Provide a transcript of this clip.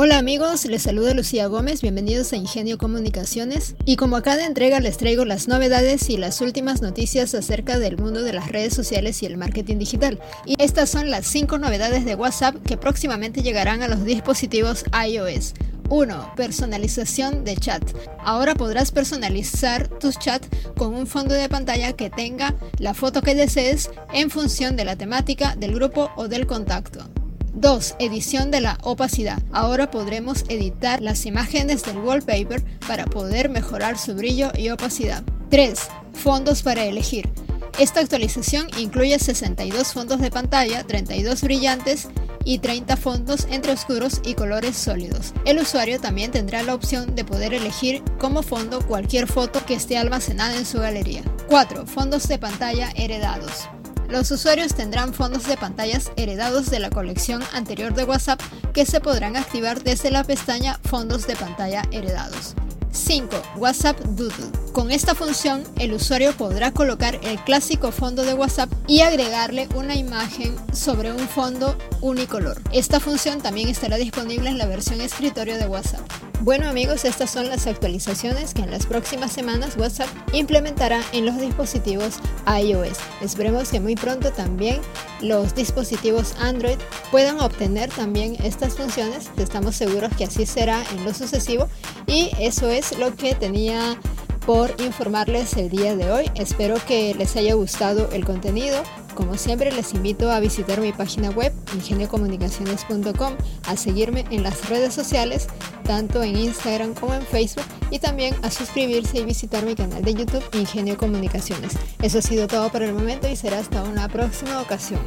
Hola amigos, les saluda Lucía Gómez, bienvenidos a Ingenio Comunicaciones y como a cada entrega les traigo las novedades y las últimas noticias acerca del mundo de las redes sociales y el marketing digital. Y estas son las 5 novedades de WhatsApp que próximamente llegarán a los dispositivos iOS. 1. Personalización de chat. Ahora podrás personalizar tus chats con un fondo de pantalla que tenga la foto que desees en función de la temática del grupo o del contacto. 2. Edición de la opacidad. Ahora podremos editar las imágenes del wallpaper para poder mejorar su brillo y opacidad. 3. Fondos para elegir. Esta actualización incluye 62 fondos de pantalla, 32 brillantes y 30 fondos entre oscuros y colores sólidos. El usuario también tendrá la opción de poder elegir como fondo cualquier foto que esté almacenada en su galería. 4. Fondos de pantalla heredados. Los usuarios tendrán fondos de pantallas heredados de la colección anterior de WhatsApp que se podrán activar desde la pestaña Fondos de pantalla heredados. 5. WhatsApp Doodle. Con esta función, el usuario podrá colocar el clásico fondo de WhatsApp y agregarle una imagen sobre un fondo unicolor. Esta función también estará disponible en la versión escritorio de WhatsApp. Bueno amigos, estas son las actualizaciones que en las próximas semanas WhatsApp implementará en los dispositivos iOS. Esperemos que muy pronto también los dispositivos Android puedan obtener también estas funciones. Estamos seguros que así será en lo sucesivo y eso es lo que tenía por informarles el día de hoy. Espero que les haya gustado el contenido. Como siempre les invito a visitar mi página web ingeniocomunicaciones.com, a seguirme en las redes sociales, tanto en Instagram como en Facebook, y también a suscribirse y visitar mi canal de YouTube Ingenio Comunicaciones. Eso ha sido todo por el momento y será hasta una próxima ocasión.